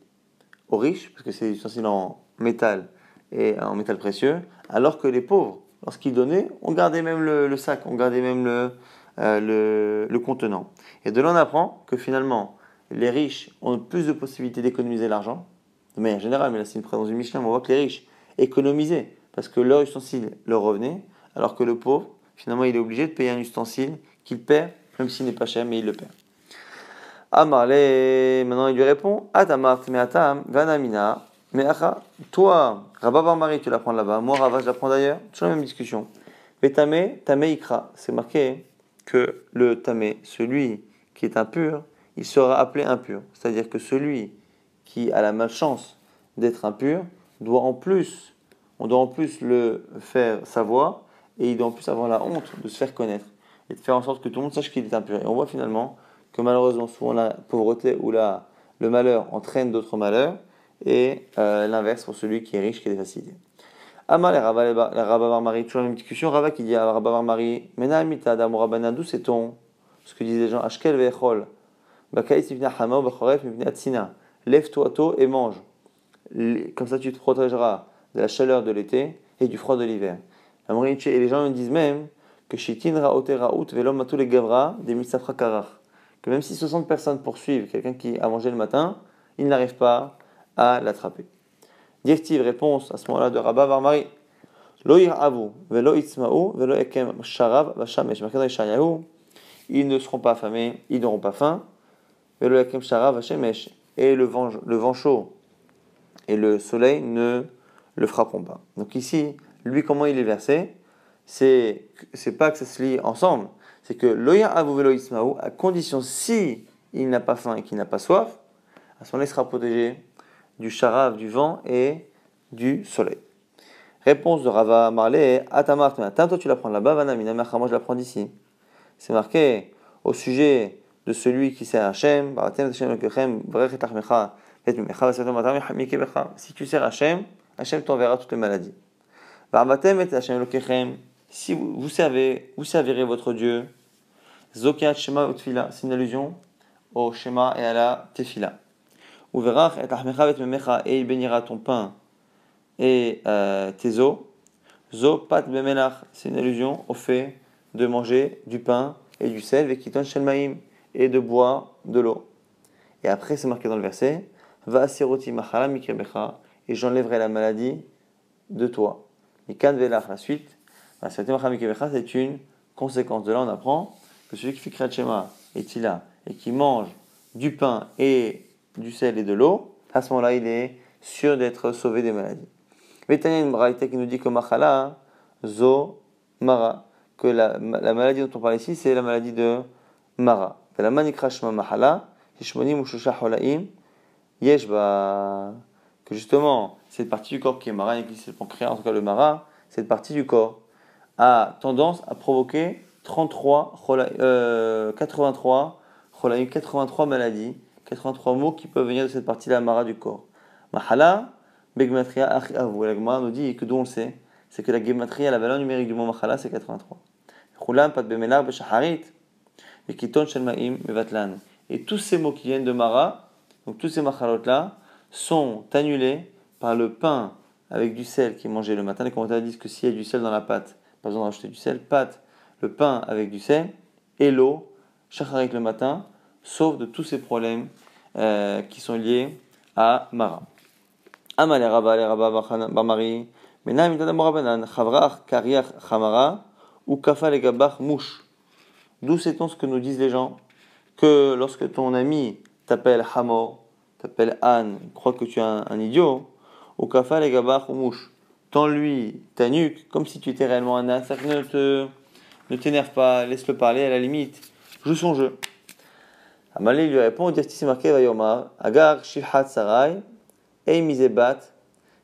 aux riches, parce que c'est des ustensiles en métal et en métal précieux, alors que les pauvres, lorsqu'ils donnaient, on gardait même le, sac, on gardait même le, euh, le, contenant. Et de là, on apprend que finalement, les riches ont plus de possibilités d'économiser l'argent, de manière générale, mais là c'est une présence du Michelin, on voit que les riches économisaient parce que leur ustensile leur revenait, alors que le pauvre, finalement, il est obligé de payer un ustensile qu'il perd, même s'il n'est pas cher, mais il le perd. Amarle, maintenant il lui répond Atamart, mais Atam, Vanamina, mais toi, Rabba Marie, tu l'apprends là-bas, moi, Rava, je l'apprends d'ailleurs, toujours la même discussion. Mais Tamé, Tamé Ikra, c'est marqué que le Tamé, celui qui est impur, il sera appelé impur. C'est-à-dire que celui qui a la malchance d'être impur doit en plus, on doit en plus le faire savoir et il doit en plus avoir la honte de se faire connaître et de faire en sorte que tout le monde sache qu'il est impur. Et on voit finalement que malheureusement, souvent la pauvreté ou la, le malheur entraîne d'autres malheurs, et euh, l'inverse pour celui qui est riche, qui a des facilités. Amal et Rabba Marie, toujours la même discussion. Rabba qui dit à Rabba Marie, Mena d'où c'est-on Ce que disent les gens, Ashkel ve'echol, Bakaïs ibn Hama, Bachoref ibn Atsina, lève-toi tôt et mange. Comme ça tu te protégeras de la chaleur de l'été et du froid de l'hiver. Et les gens disent même que Shitin Raote Raout Velom Matou le Gavra des Misafra Karach que même si 60 personnes poursuivent quelqu'un qui a mangé le matin, il n'arrive pas à l'attraper. Directive, réponse à ce moment-là de Rabba Varmari. Ils ne seront pas affamés, ils n'auront pas faim. Et le vent, le vent chaud et le soleil ne le frapperont pas. Donc ici, lui, comment il est versé C'est pas que ça se lie ensemble, c'est que l'oya avuvelo ismaou, à condition si il n'a pas faim et qu'il n'a pas soif, à ce moment-là, il sera protégé du charav, du vent et du soleil. Réponse de Rava Marley, Atamart, toi tu l'apprends là-bas, Vanamina, moi je l'apprends d'ici. C'est marqué au sujet de celui qui sert Hachem, Si tu sers Hachem, Hachem t'enverra toutes les maladies. Si vous, servez, vous servirez votre Dieu, Zokiat Shema Utfila, c'est une allusion au Shema et à la Tefila. Uverach et et Memecha, et il bénira ton pain et euh, tes os. Zo Pat Bemelach, c'est une allusion au fait de manger du pain et du sel, Vekiton Shelmaim, et de boire de l'eau. Et après, c'est marqué dans le verset, Va asiroti machala mikrebecha, et j'enlèverai la maladie de toi. Mikan velach, la suite, c'est une conséquence. De là, on apprend que celui qui fait Kriyat Shema et Tila, et qui mange du pain et du sel et de l'eau, à ce moment-là, il est sûr d'être sauvé des maladies. Mais il y a une qui nous dit que machala, zo, mara, que la, la maladie dont on parle ici, c'est la maladie de mara. La manikrashma mahala, que justement, cette partie du corps qui est mara, et qui c'est le pancréas, en tout cas le mara, cette partie du corps a tendance à provoquer 33, euh, 83, 83 maladies, 83 mots qui peuvent venir de cette partie-là, mara du corps. Mahala, begmatria achiavu. La Gemara nous dit que d'où on le sait, c'est que la gematria, la valeur numérique du mot mahala, c'est 83. Chulam, pat bemelar, beshaharit, bekiton shelmaim, mevatlan. Et tous ces mots qui viennent de Mara, donc tous ces machalot-là, sont annulés par le pain avec du sel qui est mangé le matin. Les commentaires disent que s'il y a du sel dans la pâte, pas besoin de rajouter du sel, pâte, le pain avec du sel et l'eau, shacharik le matin, sauf de tous ces problèmes euh, qui sont liés à Mara. Amale Rabba, le Rabba Chavrach, Kariach, Chamara, ou Kafa le Gabach, Mouche. D'où sait-on ce que nous disent les gens que lorsque ton ami t'appelle Hamor, t'appelle Anne, croit que tu es un, idiot, au kafa les gabar ou mouche, tends-lui ta nuque comme si tu étais réellement un te, ne t'énerve pas, laisse-le parler à la limite, joue son jeu. Amalé lui répond, dit c'est marqué Vayomar, Agar Shifhat Sarai, Eimizebat,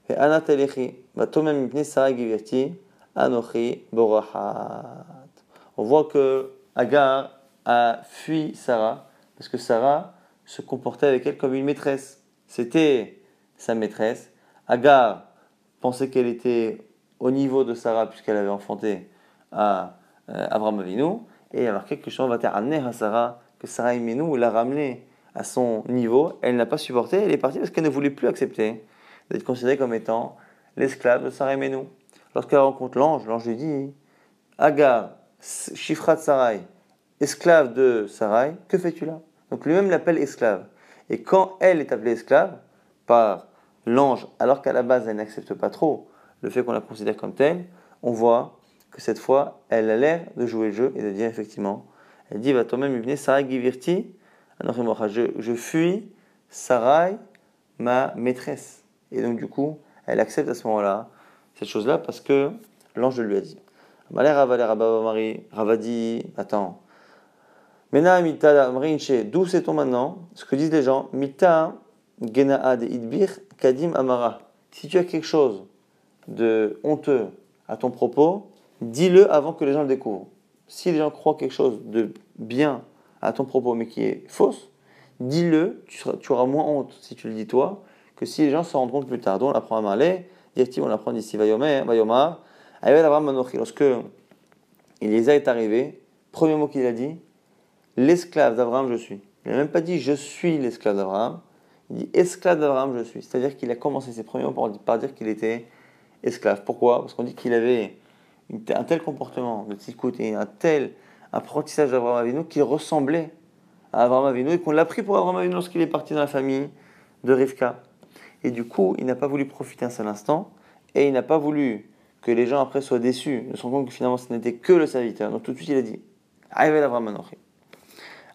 et Anat Elechi, Vatomem Mipne Sarai Giverti, Anochi Borahat. On voit que Agar a fui Sarah, parce que Sarah se comportait avec elle comme une maîtresse. C'était sa maîtresse. Agar pensait qu'elle était au niveau de Sarah, puisqu'elle avait enfanté à euh, Abraham Avinu, et il a marqué que va amener à Sarah, que Sarah Imenu l'a ramené à son niveau. Elle n'a pas supporté, elle est partie parce qu'elle ne voulait plus accepter d'être considérée comme étant l'esclave de Sarah Imenu. Lorsqu'elle rencontre l'ange, l'ange lui dit Agar, Shifrat Sarai, esclave de Sarai, que fais-tu là? Donc lui-même l'appelle esclave. Et quand elle est appelée esclave par l'ange, alors qu'à la base elle n'accepte pas trop le fait qu'on la considère comme telle, on voit que cette fois elle a l'air de jouer le jeu et de dire effectivement, elle dit va toi-même venir Sarai Givirti, je, je fuis Sarai, ma maîtresse. Et donc du coup, elle accepte à ce moment-là cette chose-là parce que l'ange lui a dit. Ravadi, attends, Mena mita d'où sait-on maintenant Ce que disent les gens, mita genaad idbir kadim amara. Si tu as quelque chose de honteux à ton propos, dis-le avant que les gens le découvrent. Si les gens croient quelque chose de bien à ton propos mais qui est fausse, dis-le, tu, auras moins honte si tu le dis toi que si les gens s'en rendent compte plus tard. Donc on apprend à Malé, on apprend d'ici Vayomar, Vayomar, lorsque Elisa est arrivé, premier mot qu'il a dit, l'esclave d'Abraham je suis. Il n'a même pas dit je suis l'esclave d'Abraham, il dit esclave d'Abraham je suis. C'est-à-dire qu'il a commencé ses premiers mots par, dire qu'il était esclave. Pourquoi? Parce qu'on dit qu'il avait un tel comportement de tikkut et un tel apprentissage d'Abraham Avinu qui ressemblait à Abraham Avinu et qu'on l'a pris pour Abraham Avinu lorsqu'il est parti dans la famille de Rivka. Et du coup, il n'a pas voulu profiter un seul instant et il n'a pas voulu que les gens après soient déçus, ne se rendent compte que finalement ce n'était que le serviteur. Donc tout de suite il a dit Abraham Anochi.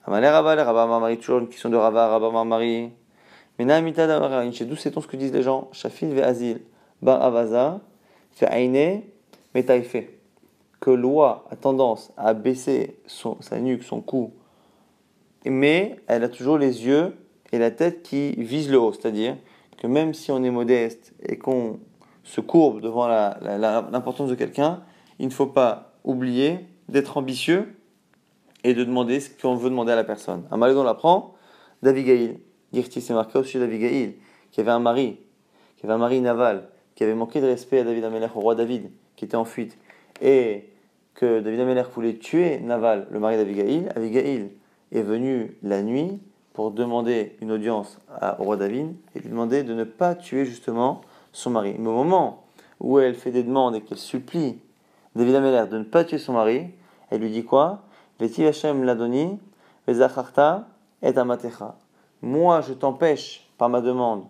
Amalé Rabba, Rabba Marmari, toujours une question de Rabba, Rabba Marmari. Mais Naamita d'où sait-on ce que disent les gens? Shafin ve Azil, Bar Avaza, Metaïfe. Que l'oie a tendance à baisser son, sa nuque, son cou, mais elle a toujours les yeux et la tête qui visent le haut. C'est-à-dire que même si on est modeste et qu'on se courbe devant l'importance de quelqu'un, il ne faut pas oublier d'être ambitieux et de demander ce qu'on veut demander à la personne. Un on l'apprend d'Abigail. Girti, c'est marqué au sujet d'Abigail, qui avait un mari, qui avait un mari naval, qui avait manqué de respect à David Amelech, au roi David, qui était en fuite, et que David Amelech voulait tuer Naval, le mari d'Abigail. Abigail est venue la nuit pour demander une audience au roi David et lui demander de ne pas tuer justement son mari. Mais au moment où elle fait des demandes et qu'elle supplie David Amelech de ne pas tuer son mari, elle lui dit quoi? Moi, je t'empêche par ma demande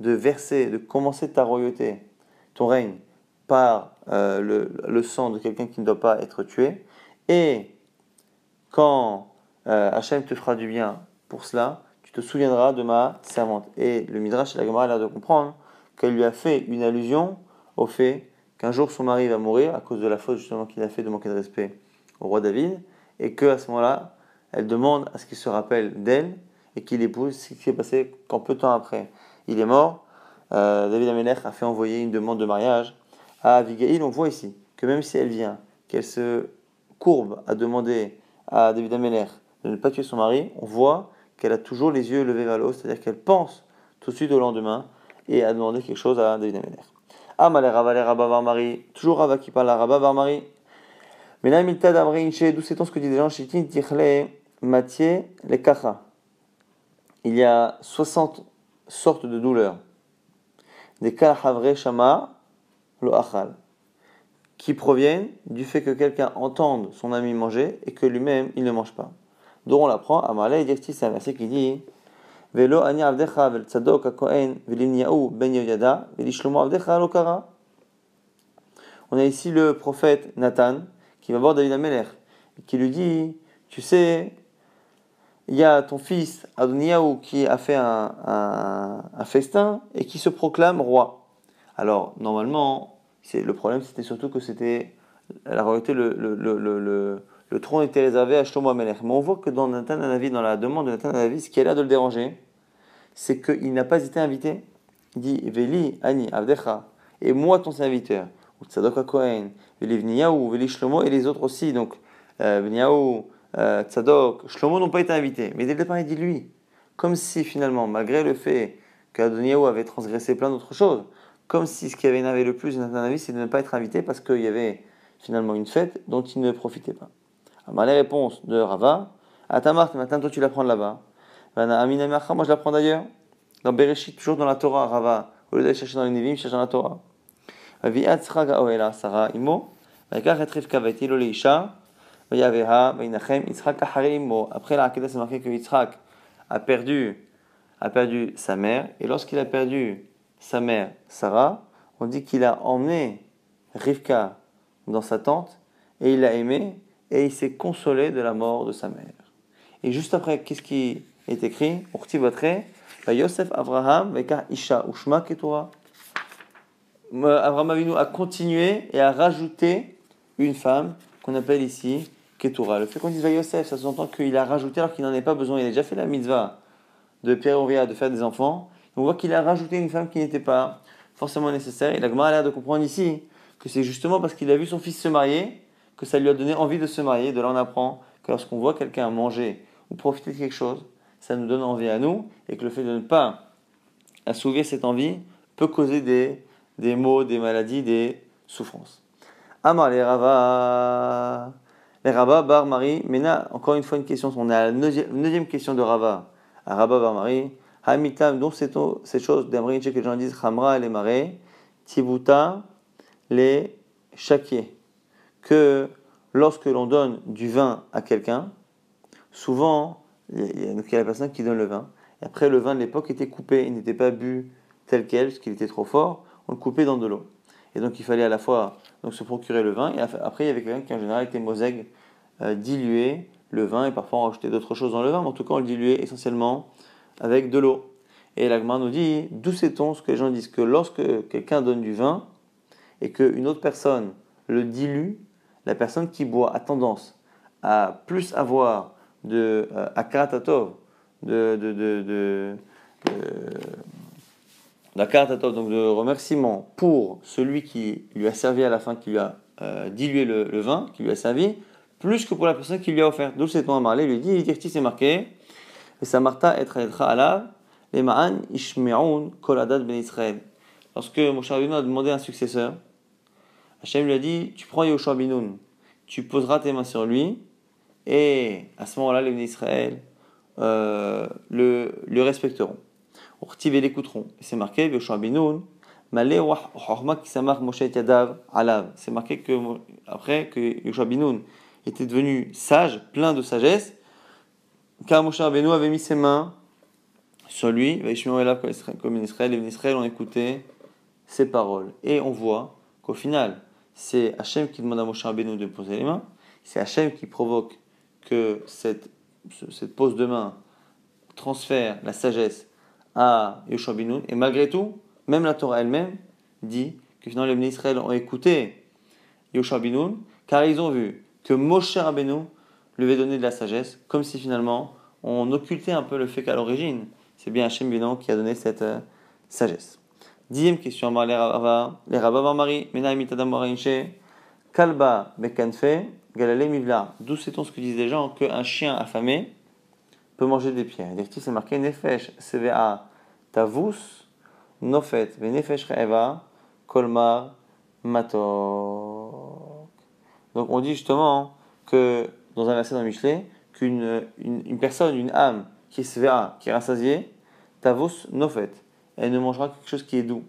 de verser, de commencer ta royauté, ton règne, par euh, le, sang de quelqu'un qui ne doit pas être tué. Et quand euh, Hachem te fera du bien pour cela, tu te souviendras de ma servante. Et le Midrash et la Gemara a l'air de comprendre qu'elle lui a fait une allusion au fait qu'un jour son mari va mourir à cause de la faute justement qu'il a fait de manquer de respect au roi David, et qu'à ce moment-là, elle demande à ce qu'il se rappelle d'elle et qu'il épouse ce qui s'est passé quand peu de temps après il est mort. Euh, David Amelech a fait envoyer une demande de mariage à Abigail, on voit ici que même si elle vient, qu'elle se courbe à demander à David Ameller de ne pas tuer son mari, on voit qu'elle a toujours les yeux levés vers le c'est-à-dire qu'elle pense tout de suite au lendemain et à demander quelque chose à David Ameller. Amalé Rava Rabba Mari, toujours Rava qui parle à Rabba Barmari. Mais là, Inche, d'où c'est ce que dit des gens? Chitin Mathieu les. Il y a 60 sortes de douleurs. Des Kahavre Shama, qui proviennent du fait que quelqu'un entende son ami manger et que lui-même il ne mange pas. Donc on l'apprend à Malay Dirti, c'est un verset qui dit Velo. On a ici le prophète Nathan qui va voir David Ameler et qui lui dit Tu sais, il y a ton fils Adoniaou qui a fait un festin et qui se proclame roi. Alors, normalement, le problème, c'était surtout que c'était la royauté, le, le, le, le, trône était réservé à Shlomo Amelech. Mais on voit que dans Nathan dans la demande de Nathan Anavi, ce qui a l'air de le déranger, c'est qu'il n'a pas été invité. Il dit Veli, Ani, Avdecha, et moi ton serviteur, ou Tzadok Kohen, Veli Vniyahu, Veli Shlomo, et les autres aussi. Donc, euh, Vniyahu, euh, Tzadok, Shlomo n'ont pas été invités. Mais dès le départ, il dit lui. Comme si finalement, malgré le fait qu'Adoniahu avait transgressé plein d'autres choses, comme si ce qui avait énervé le plus Nathan c'est de ne pas être invité parce qu'il y avait finalement une fête dont il ne profitait pas. Alors, les réponses de Rava, à Tamar, maintenant toi tu la prends là-bas. Moi je la prends d'ailleurs. Dans Bereshit, toujours dans la Torah, Rava, au lieu d'aller chercher dans les Nevim, cherche dans la Torah. Après la c'est marqué que Yitzhak a perdu, a perdu sa mère, et lorsqu'il a perdu sa mère Sarah, on dit qu'il a emmené Rivka dans sa tente et il l'a aimé et il s'est consolé de la mort de sa mère. Et juste après, qu'est-ce qui est écrit? Yosef Abraham Isha Ushma Ketura. Abraham Avinu a continué et a rajouté une femme qu'on appelle ici Ketura. Le fait qu'on dise Yosef, ça sous-entend qu'il a rajouté alors qu'il n'en ait pas besoin. Il a déjà fait la mitzvah de Pierre Ouvia de faire des enfants on voit qu'il a rajouté une femme qui n'était pas forcément nécessaire. Et la a l'air de comprendre ici que c'est justement parce qu'il a vu son fils se marier que ça lui a donné envie de se marier. De là, on apprend que lorsqu'on voit quelqu'un manger ou profiter de quelque chose, ça nous donne envie à nous et que le fait de ne pas assouvir cette envie peut causer des, des maux, des maladies, des souffrances. Amar les Rava. Les Rava, Bar Marie. Maintenant, encore une fois, une question. On est à la neuvième question de Rava. À Rava Bar Marie. Hamitam, donc cette chose d'Amrin, que les gens disent Hamra les marais, Tibuta les chaquiers. Que lorsque l'on donne du vin à quelqu'un, souvent, il y, a, la personne qui donne le vin. Et après, le vin de l'époque était coupé, il n'était pas bu tel quel, parce qu'il était trop fort, on le coupait dans de l'eau. Et donc il fallait à la fois donc, se procurer le vin, et après il y avait quelqu'un qui en général était mosègue, euh, diluer le vin, et parfois on rajoutait d'autres choses dans le vin, mais en tout cas on le diluait essentiellement avec de l'eau. Et l'Agma nous dit, d'où sait-on ce que les gens disent? Que lorsque quelqu'un donne du vin et qu'une autre personne le dilue, la personne qui boit a tendance à plus avoir de euh, de, de, de, de, donc de remerciement pour celui qui lui a servi à la fin, qui lui a euh, dilué le, vin, qui lui a servi, plus que pour la personne qui lui a offert. D'où sait-on à Marley, lui dit, il c'est marqué, et Samarta alav, les Ma'an Ishme'un Koladat Ben Israël. Lorsque Moshe Rabbeinu a demandé un successeur, Hachem lui a dit Tu prends Yoshua Binoun, tu poseras tes mains sur lui, et à ce moment-là, les Israël euh, le, le respecteront. Urtiv et l'écouteront. C'est marqué Yoshua Binoun, Malé Moshe Yadav Alav. C'est marqué que après que Yoshua Binoun était devenu sage, plein de sagesse, car Moshe Rabbeinu avait mis ses mains sur lui, comme Israël, Israël ont écouté ses paroles. Et on voit qu'au final, c'est Hachem qui demande à Moshe Rabbeinu de poser les mains, c'est Hachem qui provoque que cette, cette pose de main transfère la sagesse à Yoshua Binoun, et malgré tout, même la Torah elle-même dit que finalement les Israël ont écouté Yoshua Binoun, car ils ont vu que Moshe Rabbeinu lui avait donné de la sagesse, comme si finalement on occultait un peu le fait qu'à l'origine, c'est bien Hachem Binoun qui a donné cette euh, sagesse. Dixième question, les Rabba, les Rabba Mari, Kalba Bekanfe, Galale Mivla. D'où sait-on ce que disent les gens qu'un chien affamé peut manger des pierres? C'est marqué Nefesh, CVA, Tavus, Nofet, Venefesh Re'eva, Kolmar, Matok. Donc on dit justement que dans un verset dans Michelet, qu'une une, personne, une âme qui est svea, qui est rassasiée, Tavus, Nofet, elle ne mangera que quelque chose qui est doux.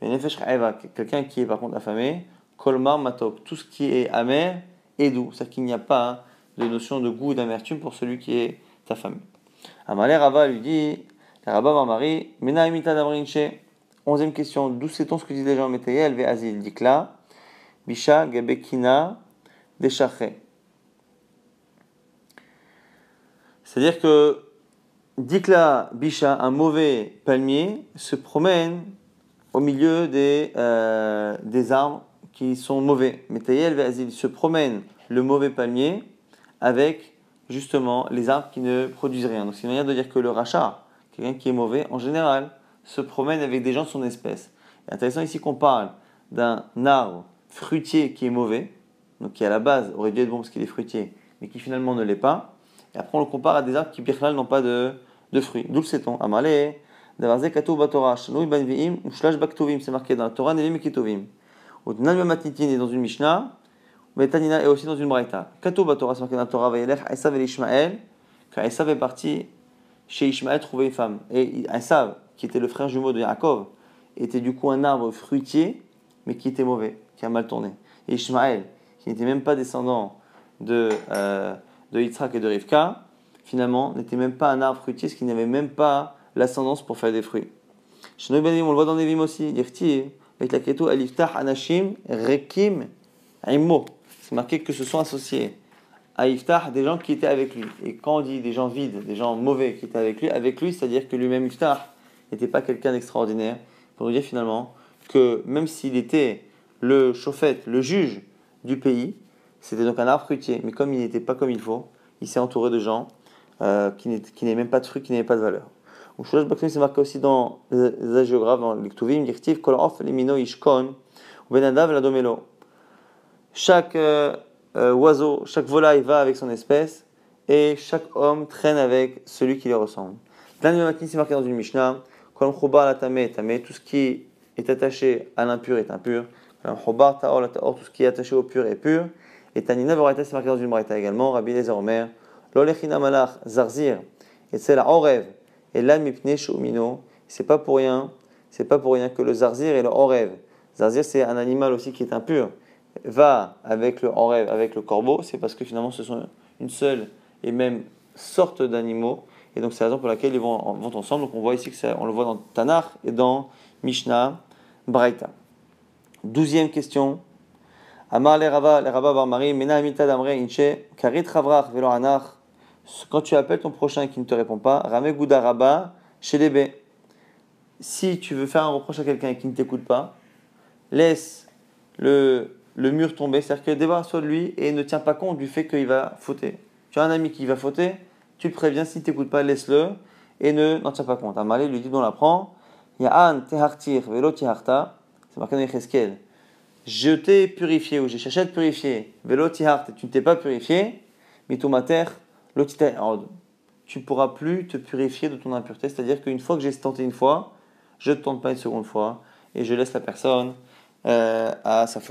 Venefesh Re'eva, quelqu'un qui est par contre affamé, Kolmar, Matok, tout ce qui est amer est doux. C'est-à-dire qu'il n'y a pas de notion de goût d'amertume pour celui qui est affamé. Amalé Rava lui dit, Rabba Mari, Mena imita Onzième question, d'où sait-on ce que disent les gens Metayel ve Azil Dikla, Bisha Gebekina Deshache. C'est-à-dire que Dikla Bisha, un mauvais palmier, se promène au milieu des, euh, des arbres qui sont mauvais. Metayel ve Azil se promène le mauvais palmier avec justement les arbres qui ne produisent rien. Donc c'est une manière de dire que le rachat, quelqu'un qui est mauvais, en général, se promène avec des gens de son espèce. Intéressant ici qu'on parle d'un arbre fruitier qui est mauvais, donc qui à la base aurait dû être bon parce qu'il est fruitier, mais qui finalement ne l'est pas. Et après on le compare à des arbres qui birlal n'ont pas de, de fruits. D'où le sait-on? Amalé, Batorah, Baktovim, c'est marqué dans la Torah, Nevim et est dans une Mishnah, Metanina est aussi dans une Braïta. Katou Batorah, c'est marqué dans la Torah, Vayelech, Esav et Ishmael, quand Esav est parti chez Ishmael trouver une femme. Et Esav, qui était le frère jumeau de Yaakov, était du coup un arbre fruitier, mais qui était mauvais, qui a mal tourné. Et Ishmaël, qui n'était même pas descendant de, euh, de Yitzhak et de Rivka, finalement, n'était même pas un arbre fruitier, ce qui n'avait même pas l'ascendance pour faire des fruits. on le voit dans les aussi, avec la keto, Aliftah, Anashim, Rekim, Aimo. C'est marqué que ce sont associés à Iftah des gens qui étaient avec lui. Et quand on dit des gens vides, des gens mauvais qui étaient avec lui, avec lui, c'est-à-dire que lui-même Iftah n'était pas quelqu'un d'extraordinaire, pour nous dire finalement que même s'il était le chauffette, le juge du pays, c'était donc un arbre fruitier, mais comme il n'était pas comme il faut, il s'est entouré de gens euh, qui n'avaient même pas de fruits, qui n'avaient pas de valeur. c'est marqué aussi dans les agiographes, dans les Ktuvim, Ishkon, Ladomelo. Chaque euh, euh, oiseau, chaque volaille va avec son espèce, et chaque homme traîne avec celui qui lui ressemble. Dans c'est marqué dans une Mishnah, tout ce qui est attaché à l'impur est impur. Tout ce qui est attaché au pur est pur. Et Tanina Voraita, c'est marqué dans une Voraita également. Rabbi Lezer Omer. L'olechina malach zarzir. Et c'est la rêve. Et là, mipne shumino. C'est pas pour rien. C'est pas pour rien que le zarzir et le rêve. Zarzir, c'est un animal aussi qui est impur. Va avec le rêve, avec le corbeau. C'est parce que finalement, ce sont une seule et même sorte d'animaux et donc c'est la raison pour laquelle ils vont, vont ensemble. Donc on voit ici que on le voit dans Tanakh et dans Mishnah, Braïta. Douzième question. Amar le Rava, le Rava Barmari, Mena Amita Damre Inche, Karit Chavrach Velo Anach. Quand tu appelles ton prochain qui ne te répond pas, Rame Gouda Rabba, chez Si tu veux faire un reproche à quelqu'un qui ne t'écoute pas, laisse le, le mur tomber, c'est-à-dire que débarrasse-toi de lui et ne tiens pas compte du fait qu'il va fauter. Tu as un ami qui va fauter, tu le préviens, si tu n'écoutes pas, laisse-le et ne n'en tiens pas compte. Amalé lui dit on l'apprend. Ya'an tehartir velo tiharta. C'est marqué dans Echeskel. Je t'ai purifié ou j'ai cherché à te purifier. Velo tiharta. Tu ne t'es pas purifié. Mitumater lo tu pourras plus te purifier de ton impureté. C'est-à-dire qu'une fois que j'ai tenté une fois, je ne tente pas une seconde fois et je laisse la personne euh, à sa faute.